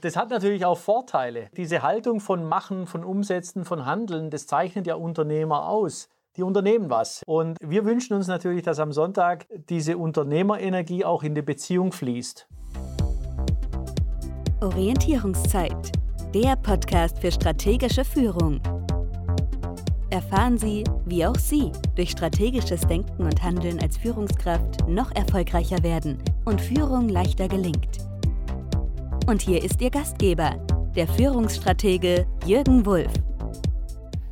Das hat natürlich auch Vorteile. Diese Haltung von Machen, von Umsetzen, von Handeln, das zeichnet ja Unternehmer aus. Die unternehmen was. Und wir wünschen uns natürlich, dass am Sonntag diese Unternehmerenergie auch in die Beziehung fließt. Orientierungszeit, der Podcast für strategische Führung. Erfahren Sie, wie auch Sie durch strategisches Denken und Handeln als Führungskraft noch erfolgreicher werden und Führung leichter gelingt. Und hier ist Ihr Gastgeber, der Führungsstratege Jürgen Wulff.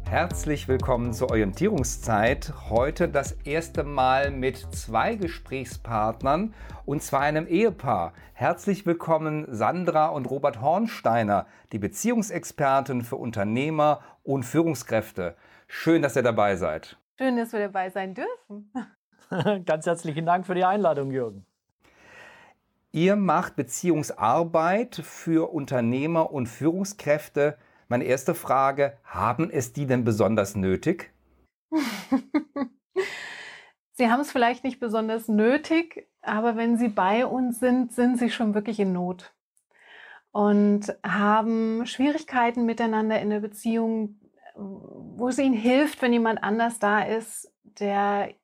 Herzlich willkommen zur Orientierungszeit. Heute das erste Mal mit zwei Gesprächspartnern und zwar einem Ehepaar. Herzlich willkommen Sandra und Robert Hornsteiner, die Beziehungsexperten für Unternehmer und Führungskräfte. Schön, dass ihr dabei seid. Schön, dass wir dabei sein dürfen. Ganz herzlichen Dank für die Einladung, Jürgen. Ihr macht Beziehungsarbeit für Unternehmer und Führungskräfte. Meine erste Frage, haben es die denn besonders nötig? sie haben es vielleicht nicht besonders nötig, aber wenn sie bei uns sind, sind sie schon wirklich in Not und haben Schwierigkeiten miteinander in der Beziehung, wo es ihnen hilft, wenn jemand anders da ist, der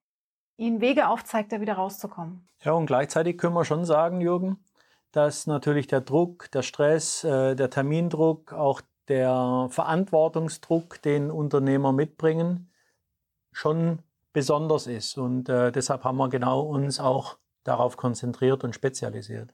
ihnen Wege aufzeigt, da wieder rauszukommen. Ja, und gleichzeitig können wir schon sagen, Jürgen, dass natürlich der Druck, der Stress, äh, der Termindruck, auch der Verantwortungsdruck, den Unternehmer mitbringen, schon besonders ist. Und äh, deshalb haben wir genau uns auch darauf konzentriert und spezialisiert.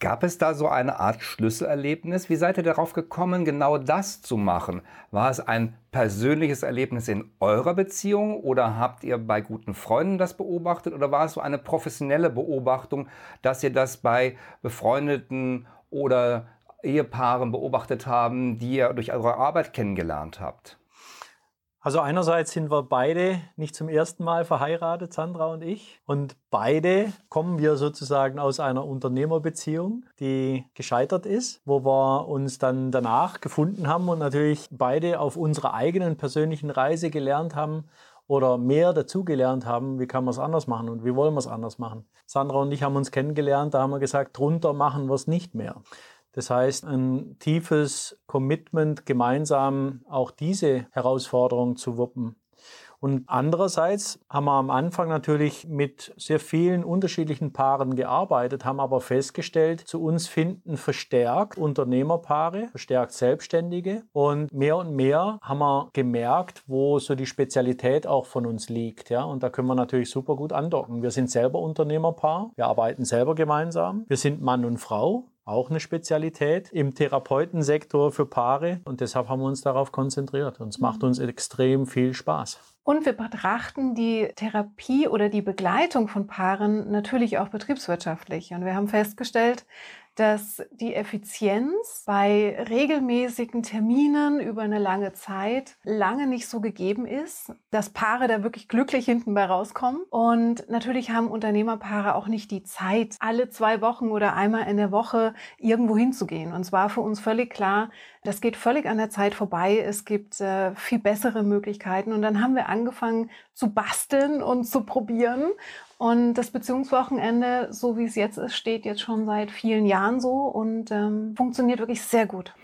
Gab es da so eine Art Schlüsselerlebnis? Wie seid ihr darauf gekommen, genau das zu machen? War es ein persönliches Erlebnis in eurer Beziehung oder habt ihr bei guten Freunden das beobachtet oder war es so eine professionelle Beobachtung, dass ihr das bei befreundeten oder Ehepaaren beobachtet haben, die ihr durch eure Arbeit kennengelernt habt? Also einerseits sind wir beide nicht zum ersten Mal verheiratet, Sandra und ich. Und beide kommen wir sozusagen aus einer Unternehmerbeziehung, die gescheitert ist, wo wir uns dann danach gefunden haben und natürlich beide auf unserer eigenen persönlichen Reise gelernt haben oder mehr dazugelernt haben, wie kann man es anders machen und wie wollen wir es anders machen. Sandra und ich haben uns kennengelernt, da haben wir gesagt, drunter machen wir es nicht mehr. Das heißt, ein tiefes Commitment, gemeinsam auch diese Herausforderung zu wuppen. Und andererseits haben wir am Anfang natürlich mit sehr vielen unterschiedlichen Paaren gearbeitet, haben aber festgestellt, zu uns finden verstärkt Unternehmerpaare, verstärkt Selbstständige. Und mehr und mehr haben wir gemerkt, wo so die Spezialität auch von uns liegt. Ja? Und da können wir natürlich super gut andocken. Wir sind selber Unternehmerpaar, wir arbeiten selber gemeinsam, wir sind Mann und Frau, auch eine Spezialität im Therapeutensektor für Paare und deshalb haben wir uns darauf konzentriert und es macht uns extrem viel Spaß. Und wir betrachten die Therapie oder die Begleitung von Paaren natürlich auch betriebswirtschaftlich. Und wir haben festgestellt, dass die Effizienz bei regelmäßigen Terminen über eine lange Zeit lange nicht so gegeben ist, dass Paare da wirklich glücklich hinten bei rauskommen. Und natürlich haben Unternehmerpaare auch nicht die Zeit, alle zwei Wochen oder einmal in der Woche irgendwo hinzugehen. Und zwar für uns völlig klar, das geht völlig an der Zeit vorbei. Es gibt äh, viel bessere Möglichkeiten. Und dann haben wir angefangen zu basteln und zu probieren und das Beziehungswochenende, so wie es jetzt ist, steht jetzt schon seit vielen Jahren so und ähm, funktioniert wirklich sehr gut.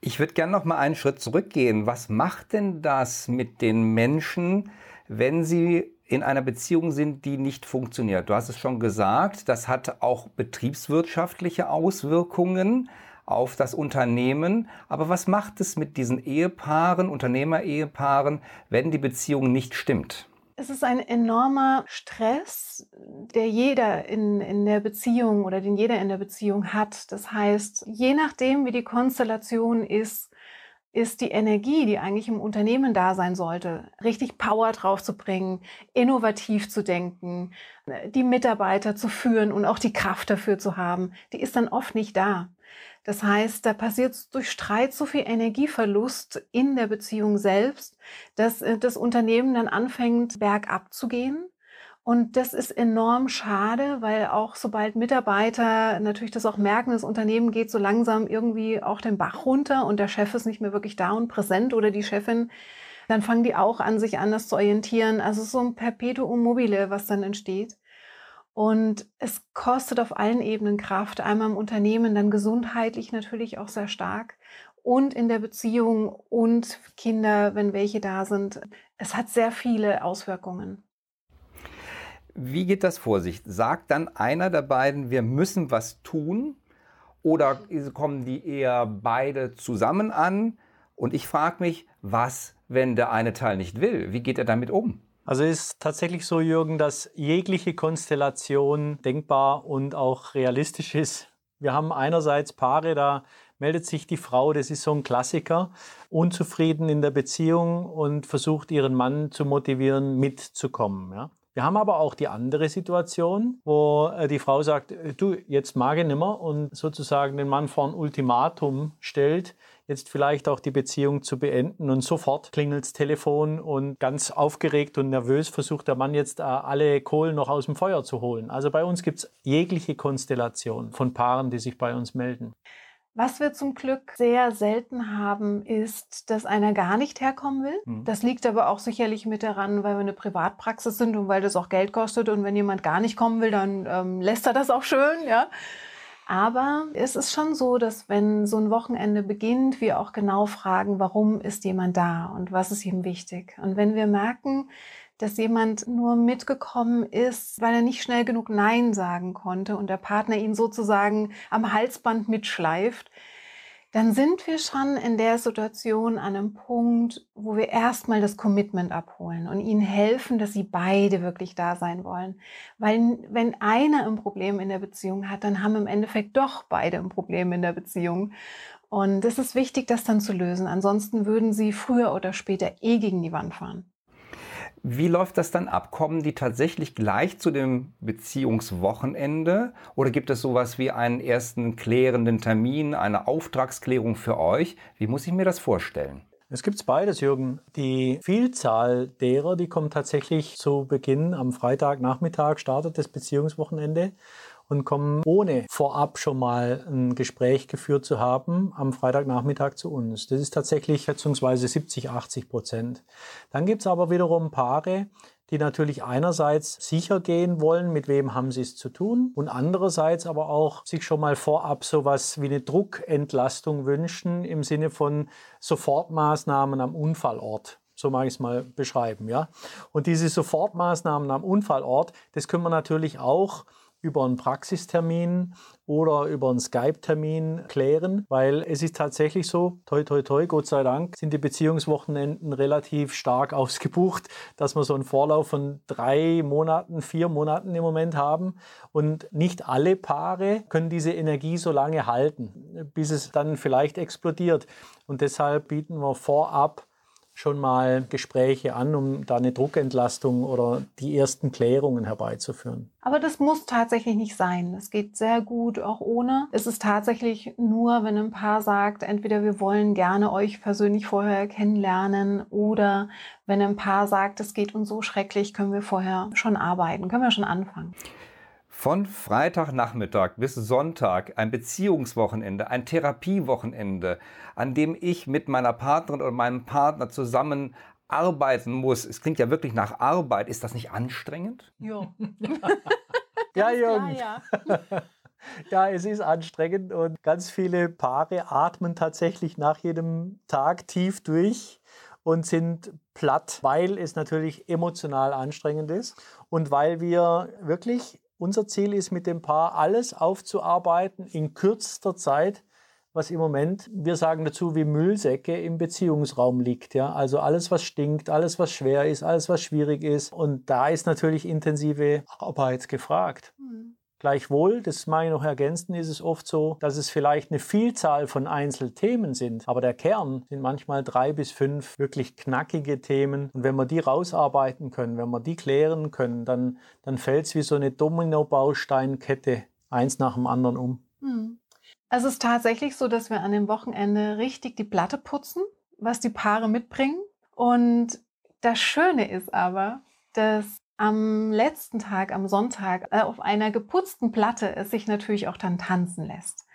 Ich würde gerne noch mal einen Schritt zurückgehen. Was macht denn das mit den Menschen, wenn sie in einer Beziehung sind, die nicht funktioniert? Du hast es schon gesagt, das hat auch betriebswirtschaftliche Auswirkungen auf das Unternehmen. Aber was macht es mit diesen Ehepaaren, Unternehmer-Ehepaaren, wenn die Beziehung nicht stimmt? Es ist ein enormer Stress, der jeder in, in der Beziehung oder den jeder in der Beziehung hat. Das heißt, je nachdem, wie die Konstellation ist, ist die Energie, die eigentlich im Unternehmen da sein sollte, richtig Power drauf zu bringen, innovativ zu denken, die Mitarbeiter zu führen und auch die Kraft dafür zu haben, die ist dann oft nicht da. Das heißt, da passiert durch Streit so viel Energieverlust in der Beziehung selbst, dass äh, das Unternehmen dann anfängt, bergab zu gehen. Und das ist enorm schade, weil auch sobald Mitarbeiter natürlich das auch merken, das Unternehmen geht so langsam irgendwie auch den Bach runter und der Chef ist nicht mehr wirklich da und präsent oder die Chefin, dann fangen die auch an, sich anders zu orientieren. Also so ein Perpetuum mobile, was dann entsteht. Und es kostet auf allen Ebenen Kraft, einmal im Unternehmen, dann gesundheitlich natürlich auch sehr stark und in der Beziehung und Kinder, wenn welche da sind. Es hat sehr viele Auswirkungen. Wie geht das vor sich? Sagt dann einer der beiden, wir müssen was tun? Oder kommen die eher beide zusammen an? Und ich frage mich, was, wenn der eine Teil nicht will? Wie geht er damit um? Also ist tatsächlich so, Jürgen, dass jegliche Konstellation denkbar und auch realistisch ist. Wir haben einerseits Paare, da meldet sich die Frau, das ist so ein Klassiker, unzufrieden in der Beziehung und versucht ihren Mann zu motivieren, mitzukommen. Ja? Wir haben aber auch die andere Situation, wo äh, die Frau sagt, äh, du, jetzt mag ich nimmer und sozusagen den Mann vor ein Ultimatum stellt, jetzt vielleicht auch die Beziehung zu beenden und sofort klingelt das Telefon und ganz aufgeregt und nervös versucht der Mann jetzt äh, alle Kohlen noch aus dem Feuer zu holen. Also bei uns gibt es jegliche Konstellation von Paaren, die sich bei uns melden. Was wir zum Glück sehr selten haben, ist, dass einer gar nicht herkommen will. Mhm. Das liegt aber auch sicherlich mit daran, weil wir eine Privatpraxis sind und weil das auch Geld kostet. Und wenn jemand gar nicht kommen will, dann ähm, lässt er das auch schön, ja. Aber es ist schon so, dass wenn so ein Wochenende beginnt, wir auch genau fragen, warum ist jemand da und was ist ihm wichtig. Und wenn wir merken, dass jemand nur mitgekommen ist, weil er nicht schnell genug Nein sagen konnte und der Partner ihn sozusagen am Halsband mitschleift, dann sind wir schon in der Situation an einem Punkt, wo wir erstmal das Commitment abholen und ihnen helfen, dass sie beide wirklich da sein wollen. Weil wenn einer ein Problem in der Beziehung hat, dann haben im Endeffekt doch beide ein Problem in der Beziehung. Und es ist wichtig, das dann zu lösen. Ansonsten würden sie früher oder später eh gegen die Wand fahren. Wie läuft das dann ab? Kommen die tatsächlich gleich zu dem Beziehungswochenende oder gibt es sowas wie einen ersten klärenden Termin, eine Auftragsklärung für euch? Wie muss ich mir das vorstellen? Es gibt beides, Jürgen. Die Vielzahl derer, die kommen tatsächlich zu Beginn am Freitagnachmittag, startet das Beziehungswochenende und kommen ohne vorab schon mal ein Gespräch geführt zu haben am Freitagnachmittag zu uns. Das ist tatsächlich schätzungsweise 70, 80 Prozent. Dann gibt es aber wiederum Paare, die natürlich einerseits sicher gehen wollen, mit wem haben sie es zu tun, und andererseits aber auch sich schon mal vorab sowas wie eine Druckentlastung wünschen im Sinne von Sofortmaßnahmen am Unfallort. So mag ich es mal beschreiben, ja. Und diese Sofortmaßnahmen am Unfallort, das können wir natürlich auch über einen Praxistermin oder über einen Skype-Termin klären, weil es ist tatsächlich so, toi, toi, toi, Gott sei Dank, sind die Beziehungswochenenden relativ stark ausgebucht, dass wir so einen Vorlauf von drei Monaten, vier Monaten im Moment haben. Und nicht alle Paare können diese Energie so lange halten, bis es dann vielleicht explodiert. Und deshalb bieten wir vorab schon mal Gespräche an, um da eine Druckentlastung oder die ersten Klärungen herbeizuführen. Aber das muss tatsächlich nicht sein. Es geht sehr gut auch ohne. Es ist tatsächlich nur, wenn ein Paar sagt, entweder wir wollen gerne euch persönlich vorher kennenlernen oder wenn ein Paar sagt, es geht uns so schrecklich, können wir vorher schon arbeiten, können wir schon anfangen. Von Freitagnachmittag bis Sonntag ein Beziehungswochenende, ein Therapiewochenende, an dem ich mit meiner Partnerin oder meinem Partner zusammen arbeiten muss. Es klingt ja wirklich nach Arbeit. Ist das nicht anstrengend? Jo. ja, Jürgen. Ja. ja, es ist anstrengend und ganz viele Paare atmen tatsächlich nach jedem Tag tief durch und sind platt, weil es natürlich emotional anstrengend ist und weil wir wirklich unser Ziel ist mit dem Paar alles aufzuarbeiten in kürzester Zeit, was im Moment, wir sagen dazu, wie Müllsäcke im Beziehungsraum liegt. Ja? Also alles, was stinkt, alles, was schwer ist, alles, was schwierig ist. Und da ist natürlich intensive Arbeit gefragt. Gleichwohl, das mag ich noch ergänzen, ist es oft so, dass es vielleicht eine Vielzahl von Einzelthemen sind, aber der Kern sind manchmal drei bis fünf wirklich knackige Themen. Und wenn wir die rausarbeiten können, wenn wir die klären können, dann, dann fällt es wie so eine Domino-Bausteinkette eins nach dem anderen um. Hm. Also es ist tatsächlich so, dass wir an dem Wochenende richtig die Platte putzen, was die Paare mitbringen. Und das Schöne ist aber, dass am letzten Tag, am Sonntag, äh, auf einer geputzten Platte es sich natürlich auch dann tanzen lässt.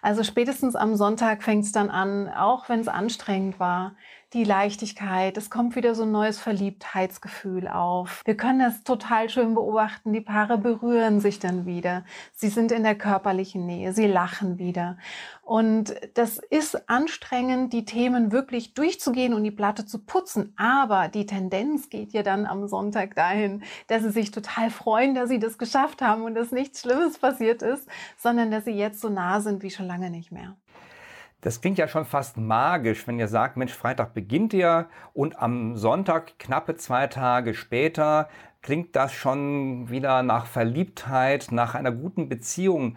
Also spätestens am Sonntag fängt es dann an, auch wenn es anstrengend war, die Leichtigkeit, es kommt wieder so ein neues Verliebtheitsgefühl auf. Wir können das total schön beobachten. Die Paare berühren sich dann wieder. Sie sind in der körperlichen Nähe, sie lachen wieder. Und das ist anstrengend, die Themen wirklich durchzugehen und die Platte zu putzen. Aber die Tendenz geht ja dann am Sonntag dahin, dass sie sich total freuen, dass sie das geschafft haben und dass nichts Schlimmes passiert ist, sondern dass sie jetzt so nah sind wie schon lange nicht mehr. Das klingt ja schon fast magisch, wenn ihr sagt, Mensch, Freitag beginnt ihr und am Sonntag, knappe zwei Tage später, klingt das schon wieder nach Verliebtheit, nach einer guten Beziehung.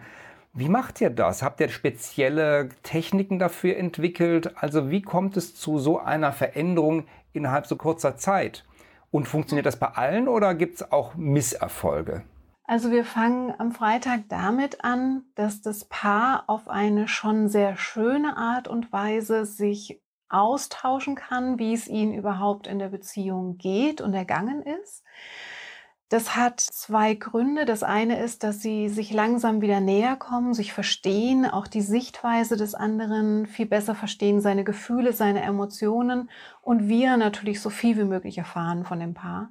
Wie macht ihr das? Habt ihr spezielle Techniken dafür entwickelt? Also wie kommt es zu so einer Veränderung innerhalb so kurzer Zeit? Und funktioniert das bei allen oder gibt es auch Misserfolge? Also wir fangen am Freitag damit an, dass das Paar auf eine schon sehr schöne Art und Weise sich austauschen kann, wie es ihnen überhaupt in der Beziehung geht und ergangen ist. Das hat zwei Gründe. Das eine ist, dass sie sich langsam wieder näher kommen, sich verstehen, auch die Sichtweise des anderen viel besser verstehen, seine Gefühle, seine Emotionen und wir natürlich so viel wie möglich erfahren von dem Paar.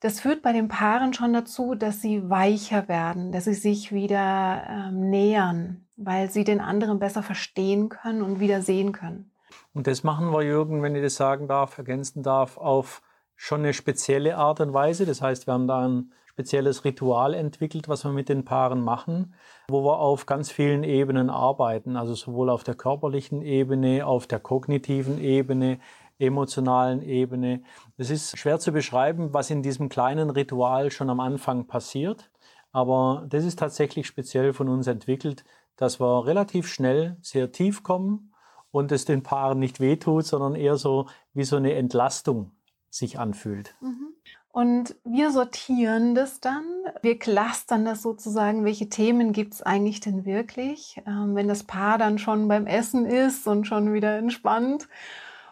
Das führt bei den Paaren schon dazu, dass sie weicher werden, dass sie sich wieder ähm, nähern, weil sie den anderen besser verstehen können und wieder sehen können. Und das machen wir, Jürgen, wenn ich das sagen darf, ergänzen darf, auf schon eine spezielle Art und Weise. Das heißt, wir haben da ein spezielles Ritual entwickelt, was wir mit den Paaren machen, wo wir auf ganz vielen Ebenen arbeiten, also sowohl auf der körperlichen Ebene, auf der kognitiven Ebene, emotionalen Ebene. Es ist schwer zu beschreiben, was in diesem kleinen Ritual schon am Anfang passiert, aber das ist tatsächlich speziell von uns entwickelt, dass wir relativ schnell sehr tief kommen und es den Paaren nicht wehtut, sondern eher so wie so eine Entlastung sich anfühlt. Mhm. Und wir sortieren das dann. Wir clustern das sozusagen, welche Themen gibt es eigentlich denn wirklich, ähm, wenn das Paar dann schon beim Essen ist und schon wieder entspannt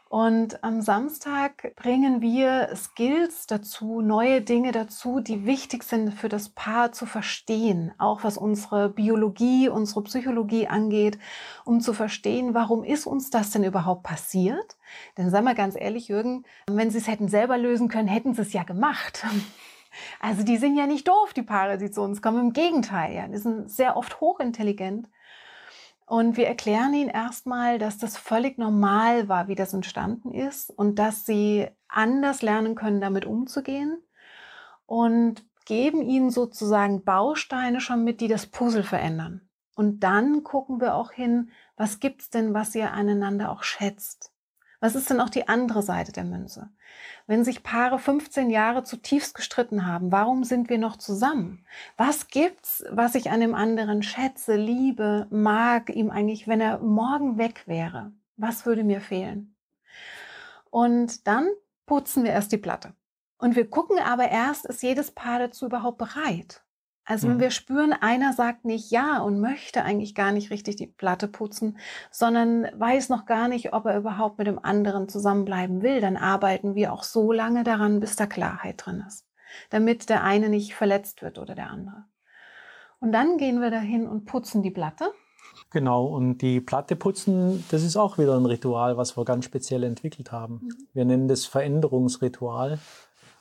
und am Samstag bringen wir Skills dazu, neue Dinge dazu, die wichtig sind für das Paar zu verstehen, auch was unsere Biologie, unsere Psychologie angeht, um zu verstehen, warum ist uns das denn überhaupt passiert? Denn sei mal ganz ehrlich, Jürgen, wenn Sie es hätten selber lösen können, hätten Sie es ja gemacht. Also die sind ja nicht doof, die Paare, die zu uns kommen. Im Gegenteil, ja, die sind sehr oft hochintelligent und wir erklären ihnen erstmal, dass das völlig normal war, wie das entstanden ist und dass sie anders lernen können, damit umzugehen und geben ihnen sozusagen Bausteine schon mit, die das Puzzle verändern. Und dann gucken wir auch hin, was gibt's denn, was ihr aneinander auch schätzt? Was ist denn auch die andere Seite der Münze? Wenn sich Paare 15 Jahre zutiefst gestritten haben, warum sind wir noch zusammen? Was gibt's, was ich an dem anderen schätze, liebe, mag, ihm eigentlich, wenn er morgen weg wäre? Was würde mir fehlen? Und dann putzen wir erst die Platte. Und wir gucken aber erst, ist jedes Paar dazu überhaupt bereit? Also wenn wir spüren, einer sagt nicht ja und möchte eigentlich gar nicht richtig die Platte putzen, sondern weiß noch gar nicht, ob er überhaupt mit dem anderen zusammenbleiben will, dann arbeiten wir auch so lange daran, bis da Klarheit drin ist, damit der eine nicht verletzt wird oder der andere. Und dann gehen wir dahin und putzen die Platte. Genau, und die Platte putzen, das ist auch wieder ein Ritual, was wir ganz speziell entwickelt haben. Mhm. Wir nennen das Veränderungsritual.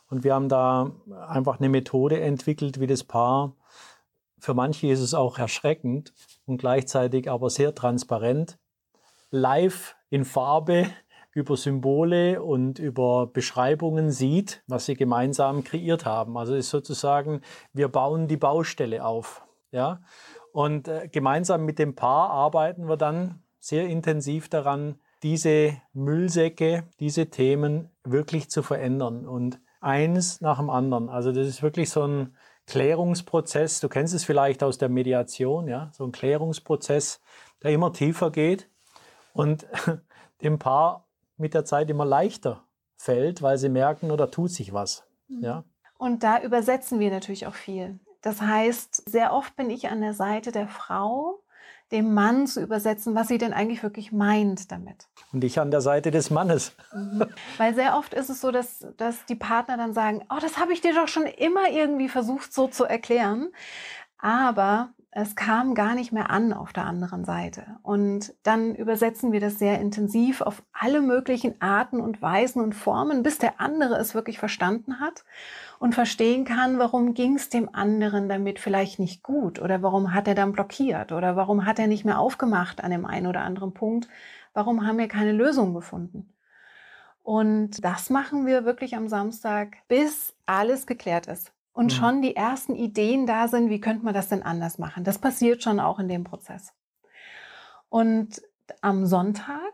Und wir haben da einfach eine Methode entwickelt, wie das Paar, für manche ist es auch erschreckend und gleichzeitig aber sehr transparent, live in Farbe über Symbole und über Beschreibungen sieht, was sie gemeinsam kreiert haben. Also ist sozusagen, wir bauen die Baustelle auf. Ja? Und äh, gemeinsam mit dem Paar arbeiten wir dann sehr intensiv daran, diese Müllsäcke, diese Themen wirklich zu verändern. Und eins nach dem anderen. Also das ist wirklich so ein Klärungsprozess. Du kennst es vielleicht aus der Mediation, ja, so ein Klärungsprozess, der immer tiefer geht und dem Paar mit der Zeit immer leichter fällt, weil sie merken, oder tut sich was. Mhm. Ja. Und da übersetzen wir natürlich auch viel. Das heißt, sehr oft bin ich an der Seite der Frau, dem Mann zu übersetzen, was sie denn eigentlich wirklich meint damit. Und ich an der Seite des Mannes. Mhm. Weil sehr oft ist es so, dass, dass die Partner dann sagen, oh, das habe ich dir doch schon immer irgendwie versucht so zu erklären. Aber es kam gar nicht mehr an auf der anderen Seite. Und dann übersetzen wir das sehr intensiv auf alle möglichen Arten und Weisen und Formen, bis der andere es wirklich verstanden hat und verstehen kann, warum ging es dem anderen damit vielleicht nicht gut oder warum hat er dann blockiert oder warum hat er nicht mehr aufgemacht an dem einen oder anderen Punkt, warum haben wir keine Lösung gefunden. Und das machen wir wirklich am Samstag, bis alles geklärt ist und mhm. schon die ersten Ideen da sind, wie könnte man das denn anders machen. Das passiert schon auch in dem Prozess. Und am Sonntag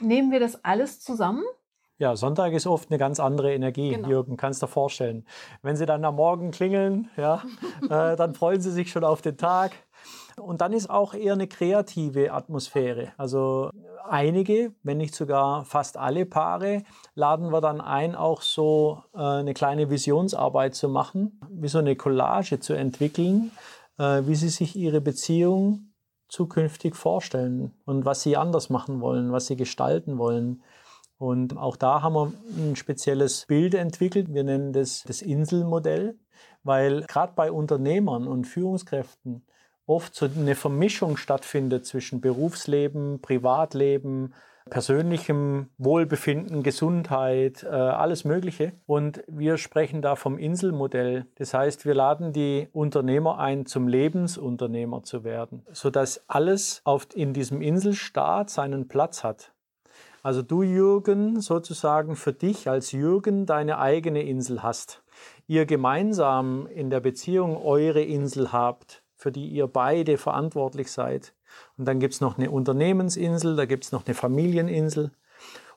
nehmen wir das alles zusammen. Ja, Sonntag ist oft eine ganz andere Energie, genau. Jürgen, kannst du dir vorstellen. Wenn Sie dann am Morgen klingeln, ja, äh, dann freuen Sie sich schon auf den Tag. Und dann ist auch eher eine kreative Atmosphäre. Also einige, wenn nicht sogar fast alle Paare, laden wir dann ein, auch so äh, eine kleine Visionsarbeit zu machen, wie so eine Collage zu entwickeln, äh, wie sie sich ihre Beziehung zukünftig vorstellen und was sie anders machen wollen, was sie gestalten wollen. Und auch da haben wir ein spezielles Bild entwickelt. Wir nennen das das Inselmodell, weil gerade bei Unternehmern und Führungskräften oft so eine Vermischung stattfindet zwischen Berufsleben, Privatleben, persönlichem Wohlbefinden, Gesundheit, äh, alles Mögliche. Und wir sprechen da vom Inselmodell. Das heißt, wir laden die Unternehmer ein, zum Lebensunternehmer zu werden, sodass alles in diesem Inselstaat seinen Platz hat. Also du, Jürgen, sozusagen für dich als Jürgen deine eigene Insel hast. Ihr gemeinsam in der Beziehung eure Insel habt für die ihr beide verantwortlich seid. Und dann gibt es noch eine Unternehmensinsel, da gibt es noch eine Familieninsel.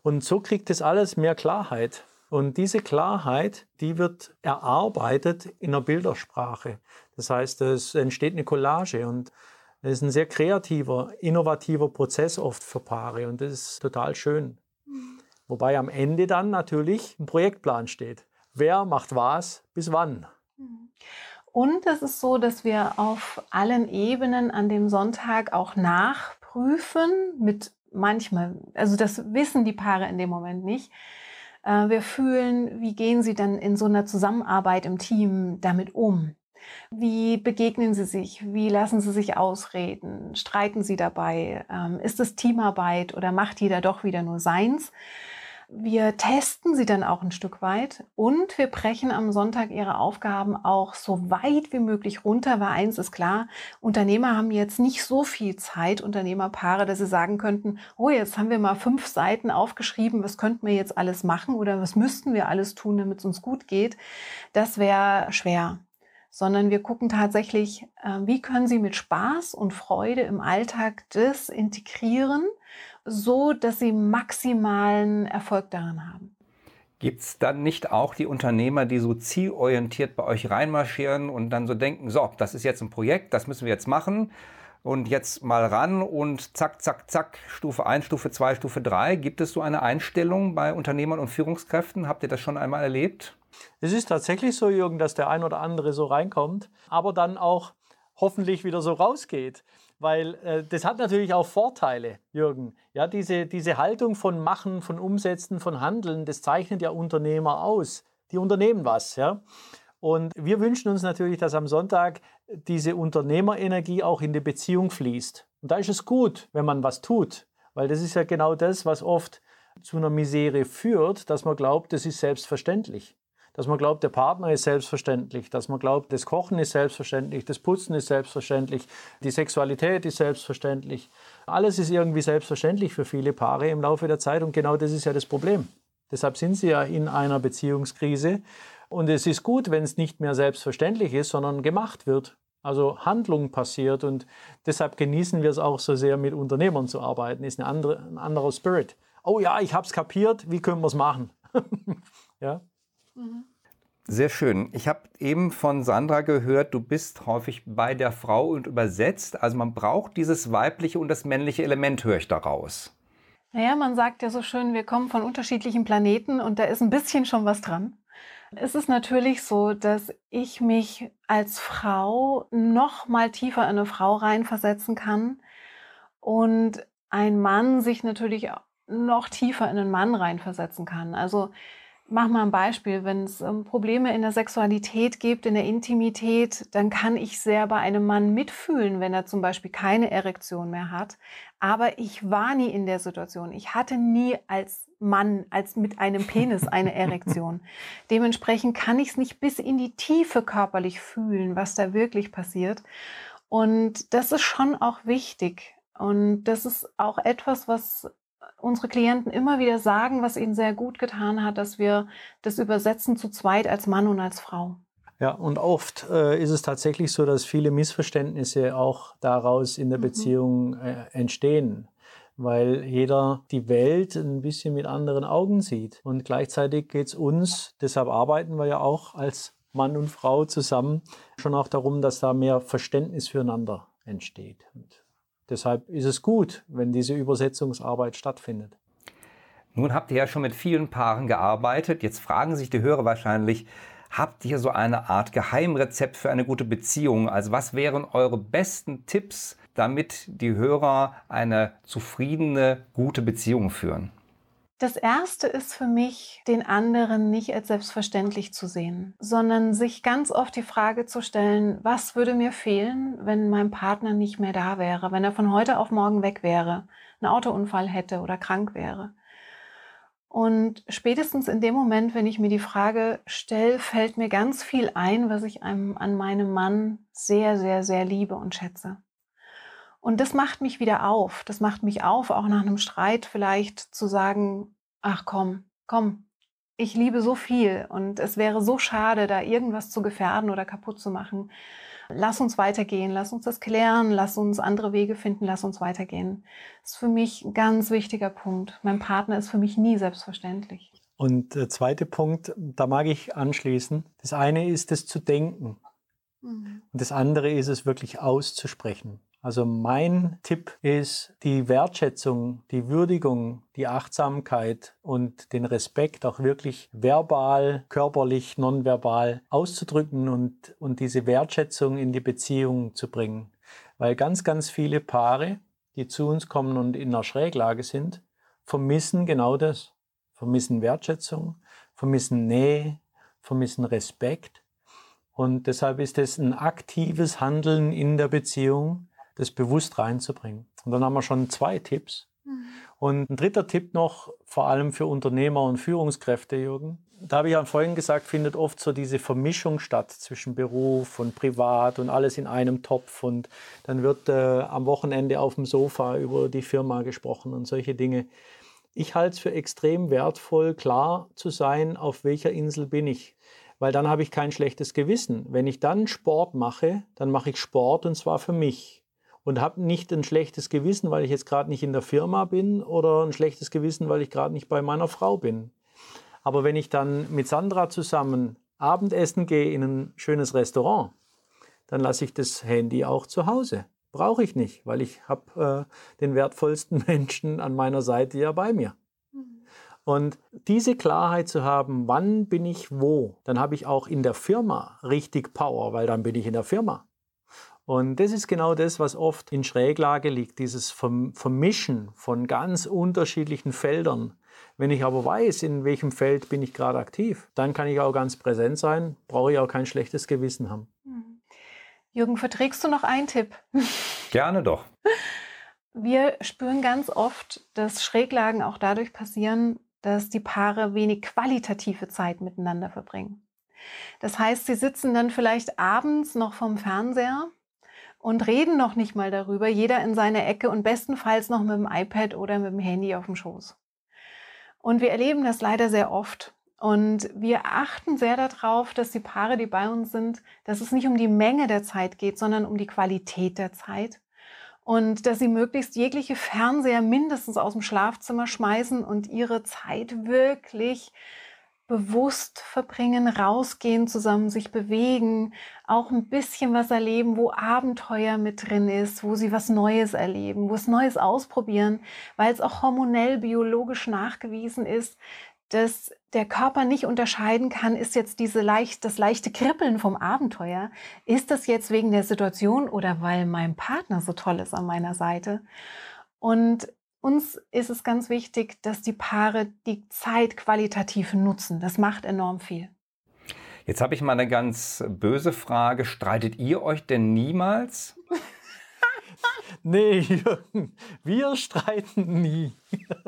Und so kriegt es alles mehr Klarheit. Und diese Klarheit, die wird erarbeitet in einer Bildersprache. Das heißt, es entsteht eine Collage und es ist ein sehr kreativer, innovativer Prozess oft für Paare und das ist total schön. Wobei am Ende dann natürlich ein Projektplan steht. Wer macht was bis wann? Und es ist so, dass wir auf allen Ebenen an dem Sonntag auch nachprüfen mit manchmal, also das wissen die Paare in dem Moment nicht. Äh, wir fühlen, wie gehen sie dann in so einer Zusammenarbeit im Team damit um? Wie begegnen sie sich? Wie lassen sie sich ausreden? Streiten sie dabei? Ähm, ist es Teamarbeit oder macht jeder doch wieder nur seins? Wir testen sie dann auch ein Stück weit und wir brechen am Sonntag ihre Aufgaben auch so weit wie möglich runter, weil eins ist klar, Unternehmer haben jetzt nicht so viel Zeit, Unternehmerpaare, dass sie sagen könnten, oh, jetzt haben wir mal fünf Seiten aufgeschrieben, was könnten wir jetzt alles machen oder was müssten wir alles tun, damit es uns gut geht. Das wäre schwer sondern wir gucken tatsächlich, äh, wie können Sie mit Spaß und Freude im Alltag das integrieren, so dass Sie maximalen Erfolg daran haben. Gibt es dann nicht auch die Unternehmer, die so zielorientiert bei euch reinmarschieren und dann so denken, so, das ist jetzt ein Projekt, das müssen wir jetzt machen und jetzt mal ran und zack, zack, zack, Stufe 1, Stufe 2, Stufe 3. Gibt es so eine Einstellung bei Unternehmern und Führungskräften? Habt ihr das schon einmal erlebt? Es ist tatsächlich so, Jürgen, dass der ein oder andere so reinkommt, aber dann auch hoffentlich wieder so rausgeht. Weil äh, das hat natürlich auch Vorteile, Jürgen. Ja, diese, diese Haltung von Machen, von Umsetzen, von Handeln, das zeichnet ja Unternehmer aus. Die unternehmen was, ja. Und wir wünschen uns natürlich, dass am Sonntag diese Unternehmerenergie auch in die Beziehung fließt. Und da ist es gut, wenn man was tut, weil das ist ja genau das, was oft zu einer Misere führt, dass man glaubt, das ist selbstverständlich dass man glaubt, der Partner ist selbstverständlich, dass man glaubt, das Kochen ist selbstverständlich, das Putzen ist selbstverständlich, die Sexualität ist selbstverständlich. Alles ist irgendwie selbstverständlich für viele Paare im Laufe der Zeit und genau das ist ja das Problem. Deshalb sind sie ja in einer Beziehungskrise und es ist gut, wenn es nicht mehr selbstverständlich ist, sondern gemacht wird. Also Handlung passiert und deshalb genießen wir es auch so sehr, mit Unternehmern zu arbeiten. Ist eine andere, ein anderer Spirit. Oh ja, ich habe es kapiert, wie können wir es machen? ja. Sehr schön. Ich habe eben von Sandra gehört, du bist häufig bei der Frau und übersetzt. Also man braucht dieses weibliche und das männliche Element, höre ich daraus. Naja, man sagt ja so schön, wir kommen von unterschiedlichen Planeten und da ist ein bisschen schon was dran. Es ist natürlich so, dass ich mich als Frau noch mal tiefer in eine Frau reinversetzen kann und ein Mann sich natürlich noch tiefer in einen Mann reinversetzen kann. Also mach mal ein Beispiel, wenn es ähm, Probleme in der Sexualität gibt, in der Intimität, dann kann ich sehr bei einem Mann mitfühlen, wenn er zum Beispiel keine Erektion mehr hat. Aber ich war nie in der Situation. Ich hatte nie als Mann, als mit einem Penis eine Erektion. Dementsprechend kann ich es nicht bis in die Tiefe körperlich fühlen, was da wirklich passiert. Und das ist schon auch wichtig. Und das ist auch etwas, was unsere Klienten immer wieder sagen, was ihnen sehr gut getan hat, dass wir das übersetzen zu zweit als Mann und als Frau. Ja, und oft äh, ist es tatsächlich so, dass viele Missverständnisse auch daraus in der mhm. Beziehung äh, entstehen, weil jeder die Welt ein bisschen mit anderen Augen sieht. Und gleichzeitig geht es uns, deshalb arbeiten wir ja auch als Mann und Frau zusammen, schon auch darum, dass da mehr Verständnis füreinander entsteht. Und Deshalb ist es gut, wenn diese Übersetzungsarbeit stattfindet. Nun habt ihr ja schon mit vielen Paaren gearbeitet. Jetzt fragen sich die Hörer wahrscheinlich, habt ihr so eine Art Geheimrezept für eine gute Beziehung? Also was wären eure besten Tipps, damit die Hörer eine zufriedene, gute Beziehung führen? Das erste ist für mich, den anderen nicht als selbstverständlich zu sehen, sondern sich ganz oft die Frage zu stellen, was würde mir fehlen, wenn mein Partner nicht mehr da wäre, wenn er von heute auf morgen weg wäre, einen Autounfall hätte oder krank wäre. Und spätestens in dem Moment, wenn ich mir die Frage stelle, fällt mir ganz viel ein, was ich einem, an meinem Mann sehr, sehr, sehr liebe und schätze. Und das macht mich wieder auf. Das macht mich auf, auch nach einem Streit vielleicht zu sagen, ach komm, komm, ich liebe so viel und es wäre so schade, da irgendwas zu gefährden oder kaputt zu machen. Lass uns weitergehen, lass uns das klären, lass uns andere Wege finden, lass uns weitergehen. Das ist für mich ein ganz wichtiger Punkt. Mein Partner ist für mich nie selbstverständlich. Und der zweite Punkt, da mag ich anschließen. Das eine ist es zu denken. Mhm. Und das andere ist es wirklich auszusprechen. Also mein Tipp ist, die Wertschätzung, die Würdigung, die Achtsamkeit und den Respekt auch wirklich verbal, körperlich, nonverbal auszudrücken und, und diese Wertschätzung in die Beziehung zu bringen. Weil ganz, ganz viele Paare, die zu uns kommen und in einer Schräglage sind, vermissen genau das. Vermissen Wertschätzung, vermissen Nähe, vermissen Respekt. Und deshalb ist es ein aktives Handeln in der Beziehung, das bewusst reinzubringen. Und dann haben wir schon zwei Tipps. Mhm. Und ein dritter Tipp noch, vor allem für Unternehmer und Führungskräfte, Jürgen. Da habe ich ja vorhin gesagt, findet oft so diese Vermischung statt zwischen Beruf und Privat und alles in einem Topf. Und dann wird äh, am Wochenende auf dem Sofa über die Firma gesprochen und solche Dinge. Ich halte es für extrem wertvoll, klar zu sein, auf welcher Insel bin ich. Weil dann habe ich kein schlechtes Gewissen. Wenn ich dann Sport mache, dann mache ich Sport und zwar für mich und habe nicht ein schlechtes Gewissen, weil ich jetzt gerade nicht in der Firma bin oder ein schlechtes Gewissen, weil ich gerade nicht bei meiner Frau bin. Aber wenn ich dann mit Sandra zusammen Abendessen gehe in ein schönes Restaurant, dann lasse ich das Handy auch zu Hause. Brauche ich nicht, weil ich habe äh, den wertvollsten Menschen an meiner Seite ja bei mir. Mhm. Und diese Klarheit zu haben, wann bin ich wo, dann habe ich auch in der Firma richtig Power, weil dann bin ich in der Firma. Und das ist genau das, was oft in Schräglage liegt, dieses Vermischen von ganz unterschiedlichen Feldern. Wenn ich aber weiß, in welchem Feld bin ich gerade aktiv, dann kann ich auch ganz präsent sein, brauche ich auch kein schlechtes Gewissen haben. Mhm. Jürgen, verträgst du noch einen Tipp? Gerne doch. Wir spüren ganz oft, dass Schräglagen auch dadurch passieren, dass die Paare wenig qualitative Zeit miteinander verbringen. Das heißt, sie sitzen dann vielleicht abends noch vom Fernseher und reden noch nicht mal darüber, jeder in seiner Ecke und bestenfalls noch mit dem iPad oder mit dem Handy auf dem Schoß. Und wir erleben das leider sehr oft. Und wir achten sehr darauf, dass die Paare, die bei uns sind, dass es nicht um die Menge der Zeit geht, sondern um die Qualität der Zeit. Und dass sie möglichst jegliche Fernseher mindestens aus dem Schlafzimmer schmeißen und ihre Zeit wirklich bewusst verbringen, rausgehen, zusammen sich bewegen, auch ein bisschen was erleben, wo Abenteuer mit drin ist, wo sie was Neues erleben, wo es Neues ausprobieren, weil es auch hormonell, biologisch nachgewiesen ist, dass der Körper nicht unterscheiden kann, ist jetzt diese leicht, das leichte Kribbeln vom Abenteuer, ist das jetzt wegen der Situation oder weil mein Partner so toll ist an meiner Seite? Und uns ist es ganz wichtig, dass die Paare die Zeit qualitativ nutzen. Das macht enorm viel. Jetzt habe ich mal eine ganz böse Frage. Streitet ihr euch denn niemals? nee, Jürgen, wir streiten nie.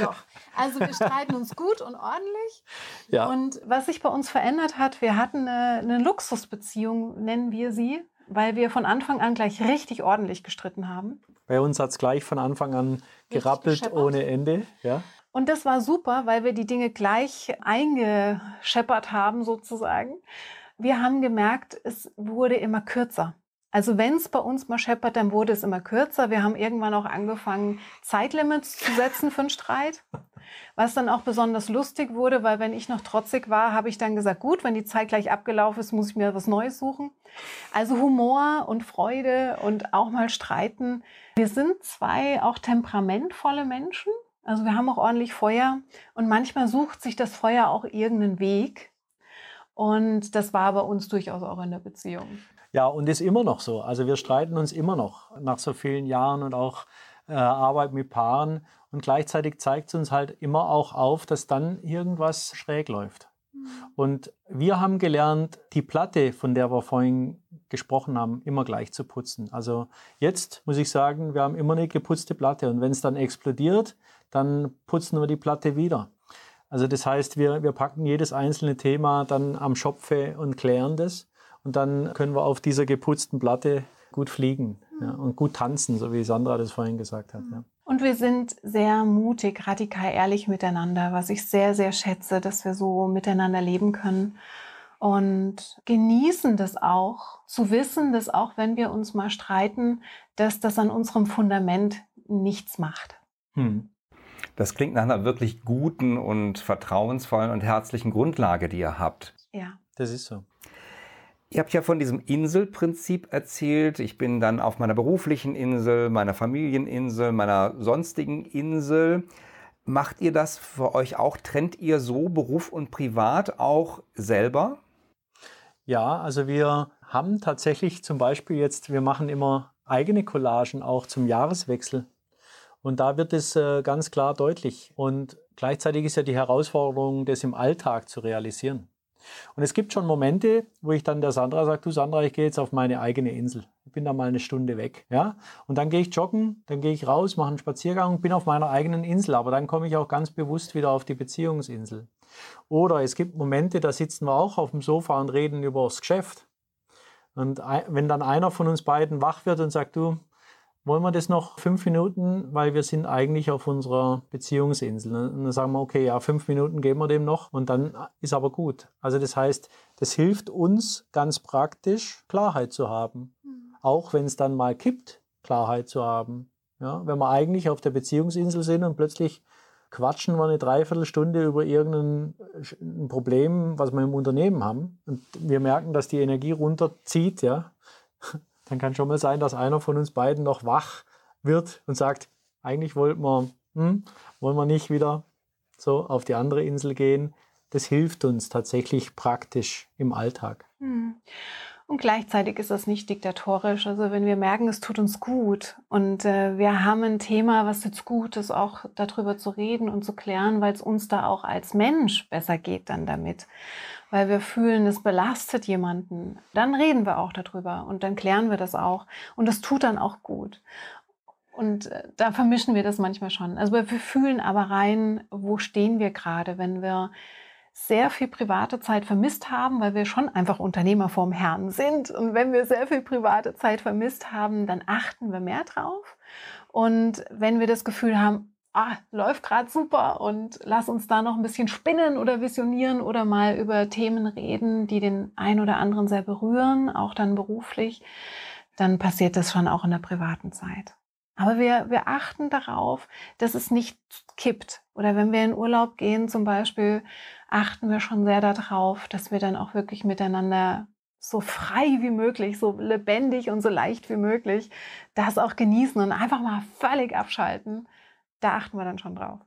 Doch. Also wir streiten uns gut und ordentlich. Ja. Und was sich bei uns verändert hat, wir hatten eine, eine Luxusbeziehung, nennen wir sie, weil wir von Anfang an gleich richtig ordentlich gestritten haben. Bei uns hat es gleich von Anfang an gerappelt ohne Ende. Ja. Und das war super, weil wir die Dinge gleich eingescheppert haben sozusagen. Wir haben gemerkt, es wurde immer kürzer. Also wenn es bei uns mal scheppert, dann wurde es immer kürzer. Wir haben irgendwann auch angefangen, Zeitlimits zu setzen für einen Streit. Was dann auch besonders lustig wurde, weil wenn ich noch trotzig war, habe ich dann gesagt, gut, wenn die Zeit gleich abgelaufen ist, muss ich mir was Neues suchen. Also Humor und Freude und auch mal streiten. Wir sind zwei auch temperamentvolle Menschen. Also wir haben auch ordentlich Feuer und manchmal sucht sich das Feuer auch irgendeinen Weg. Und das war bei uns durchaus auch in der Beziehung. Ja, und ist immer noch so. Also wir streiten uns immer noch nach so vielen Jahren und auch äh, Arbeit mit Paaren. Und gleichzeitig zeigt es uns halt immer auch auf, dass dann irgendwas schräg läuft. Mhm. Und wir haben gelernt, die Platte, von der wir vorhin gesprochen haben, immer gleich zu putzen. Also jetzt muss ich sagen, wir haben immer eine geputzte Platte. Und wenn es dann explodiert, dann putzen wir die Platte wieder. Also das heißt, wir, wir packen jedes einzelne Thema dann am Schopfe und klären das. Und dann können wir auf dieser geputzten Platte gut fliegen ja, und gut tanzen, so wie Sandra das vorhin gesagt hat. Ja. Und wir sind sehr mutig, radikal ehrlich miteinander, was ich sehr, sehr schätze, dass wir so miteinander leben können. Und genießen das auch, zu wissen, dass auch wenn wir uns mal streiten, dass das an unserem Fundament nichts macht. Hm. Das klingt nach einer wirklich guten und vertrauensvollen und herzlichen Grundlage, die ihr habt. Ja. Das ist so. Ihr habt ja von diesem Inselprinzip erzählt. Ich bin dann auf meiner beruflichen Insel, meiner Familieninsel, meiner sonstigen Insel. Macht ihr das für euch auch? Trennt ihr so Beruf und Privat auch selber? Ja, also wir haben tatsächlich zum Beispiel jetzt, wir machen immer eigene Collagen auch zum Jahreswechsel. Und da wird es äh, ganz klar deutlich. Und gleichzeitig ist ja die Herausforderung, das im Alltag zu realisieren. Und es gibt schon Momente, wo ich dann der Sandra sage, du Sandra, ich gehe jetzt auf meine eigene Insel. Ich bin da mal eine Stunde weg. Ja? Und dann gehe ich joggen, dann gehe ich raus, mache einen Spaziergang und bin auf meiner eigenen Insel. Aber dann komme ich auch ganz bewusst wieder auf die Beziehungsinsel. Oder es gibt Momente, da sitzen wir auch auf dem Sofa und reden über das Geschäft. Und wenn dann einer von uns beiden wach wird und sagt, du, wollen wir das noch fünf Minuten, weil wir sind eigentlich auf unserer Beziehungsinsel. Ne? Und dann sagen wir, okay, ja, fünf Minuten geben wir dem noch und dann ist aber gut. Also das heißt, das hilft uns ganz praktisch, Klarheit zu haben. Mhm. Auch wenn es dann mal kippt, Klarheit zu haben. Ja, wenn wir eigentlich auf der Beziehungsinsel sind und plötzlich quatschen wir eine Dreiviertelstunde über irgendein Problem, was wir im Unternehmen haben und wir merken, dass die Energie runterzieht, ja, dann kann schon mal sein, dass einer von uns beiden noch wach wird und sagt, eigentlich wollten wir, hm, wollen wir nicht wieder so auf die andere Insel gehen. Das hilft uns tatsächlich praktisch im Alltag. Hm. Und gleichzeitig ist das nicht diktatorisch. Also wenn wir merken, es tut uns gut und äh, wir haben ein Thema, was jetzt gut ist, auch darüber zu reden und zu klären, weil es uns da auch als Mensch besser geht dann damit. Weil wir fühlen, es belastet jemanden. Dann reden wir auch darüber und dann klären wir das auch. Und das tut dann auch gut. Und äh, da vermischen wir das manchmal schon. Also wir fühlen aber rein, wo stehen wir gerade, wenn wir sehr viel private Zeit vermisst haben, weil wir schon einfach Unternehmer vorm Herrn sind. Und wenn wir sehr viel private Zeit vermisst haben, dann achten wir mehr drauf. Und wenn wir das Gefühl haben, ah, läuft gerade super und lass uns da noch ein bisschen spinnen oder visionieren oder mal über Themen reden, die den einen oder anderen sehr berühren, auch dann beruflich, dann passiert das schon auch in der privaten Zeit. Aber wir, wir achten darauf, dass es nicht kippt. Oder wenn wir in Urlaub gehen zum Beispiel, achten wir schon sehr darauf, dass wir dann auch wirklich miteinander so frei wie möglich, so lebendig und so leicht wie möglich das auch genießen und einfach mal völlig abschalten. Da achten wir dann schon drauf.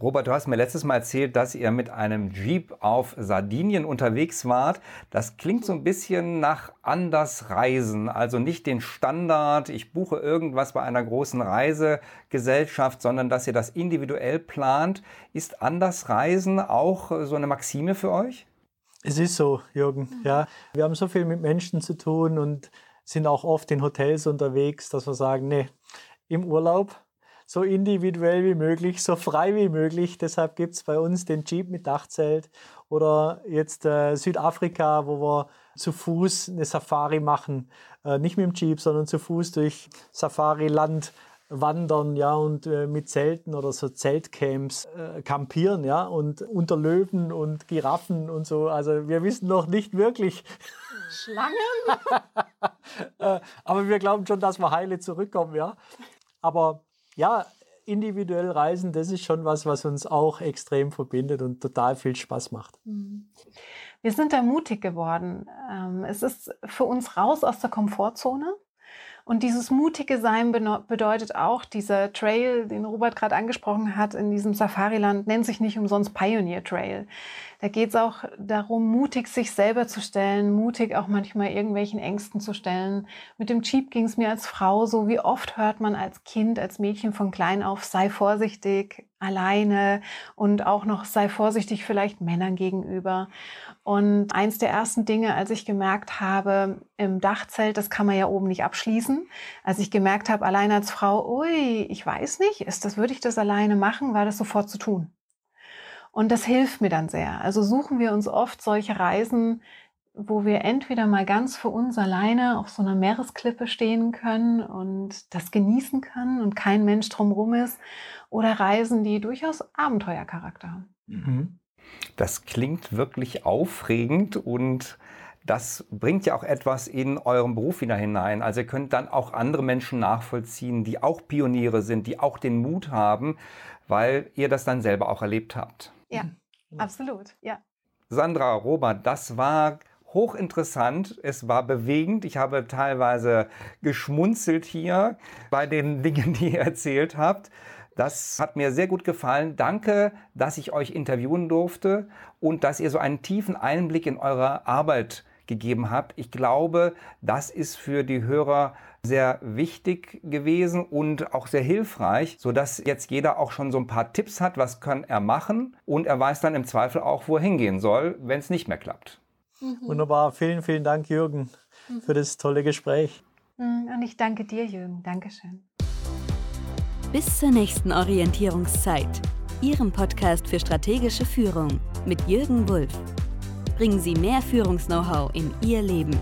Robert, du hast mir letztes Mal erzählt, dass ihr mit einem Jeep auf Sardinien unterwegs wart. Das klingt so ein bisschen nach Andersreisen, also nicht den Standard, ich buche irgendwas bei einer großen Reisegesellschaft, sondern dass ihr das individuell plant. Ist Andersreisen auch so eine Maxime für euch? Es ist so, Jürgen. Ja, wir haben so viel mit Menschen zu tun und sind auch oft in Hotels unterwegs, dass wir sagen, nee, im Urlaub so individuell wie möglich, so frei wie möglich. Deshalb gibt es bei uns den Jeep mit Dachzelt oder jetzt äh, Südafrika, wo wir zu Fuß eine Safari machen. Äh, nicht mit dem Jeep, sondern zu Fuß durch Safari-Land wandern, ja, und äh, mit Zelten oder so Zeltcamps äh, campieren, ja, und unter Löwen und Giraffen und so. Also wir wissen noch nicht wirklich. Schlangen? äh, aber wir glauben schon, dass wir heile zurückkommen, ja. Aber ja, individuell reisen, das ist schon was, was uns auch extrem verbindet und total viel Spaß macht. Mhm. Wir sind da mutig geworden. Ähm, es ist für uns raus aus der Komfortzone. Und dieses mutige Sein bedeutet auch, dieser Trail, den Robert gerade angesprochen hat, in diesem Safariland, nennt sich nicht umsonst Pioneer Trail. Da geht es auch darum, mutig sich selber zu stellen, mutig auch manchmal irgendwelchen Ängsten zu stellen. Mit dem Jeep ging es mir als Frau so, wie oft hört man als Kind, als Mädchen von klein auf, sei vorsichtig, alleine und auch noch sei vorsichtig vielleicht Männern gegenüber. Und eins der ersten Dinge, als ich gemerkt habe, im Dachzelt, das kann man ja oben nicht abschließen, als ich gemerkt habe, alleine als Frau, ui, ich weiß nicht, ist das, würde ich das alleine machen, war das sofort zu tun. Und das hilft mir dann sehr. Also suchen wir uns oft solche Reisen, wo wir entweder mal ganz für uns alleine auf so einer Meeresklippe stehen können und das genießen können und kein Mensch drumherum ist, oder Reisen, die durchaus Abenteuercharakter haben. Mhm. Das klingt wirklich aufregend und das bringt ja auch etwas in eurem Beruf wieder hinein. Also ihr könnt dann auch andere Menschen nachvollziehen, die auch Pioniere sind, die auch den Mut haben, weil ihr das dann selber auch erlebt habt. Ja, genau. absolut, ja. Sandra, Robert, das war hochinteressant, es war bewegend. Ich habe teilweise geschmunzelt hier bei den Dingen, die ihr erzählt habt. Das hat mir sehr gut gefallen. Danke, dass ich euch interviewen durfte und dass ihr so einen tiefen Einblick in eure Arbeit gegeben habt. Ich glaube, das ist für die Hörer sehr wichtig gewesen und auch sehr hilfreich, sodass jetzt jeder auch schon so ein paar Tipps hat, was kann er machen und er weiß dann im Zweifel auch, wo er hingehen soll, wenn es nicht mehr klappt. Mhm. Wunderbar, vielen, vielen Dank, Jürgen, mhm. für das tolle Gespräch. Mhm. Und ich danke dir, Jürgen. Dankeschön. Bis zur nächsten Orientierungszeit, Ihrem Podcast für strategische Führung mit Jürgen Wulff. Bringen Sie mehr Führungs-Know-how in Ihr Leben.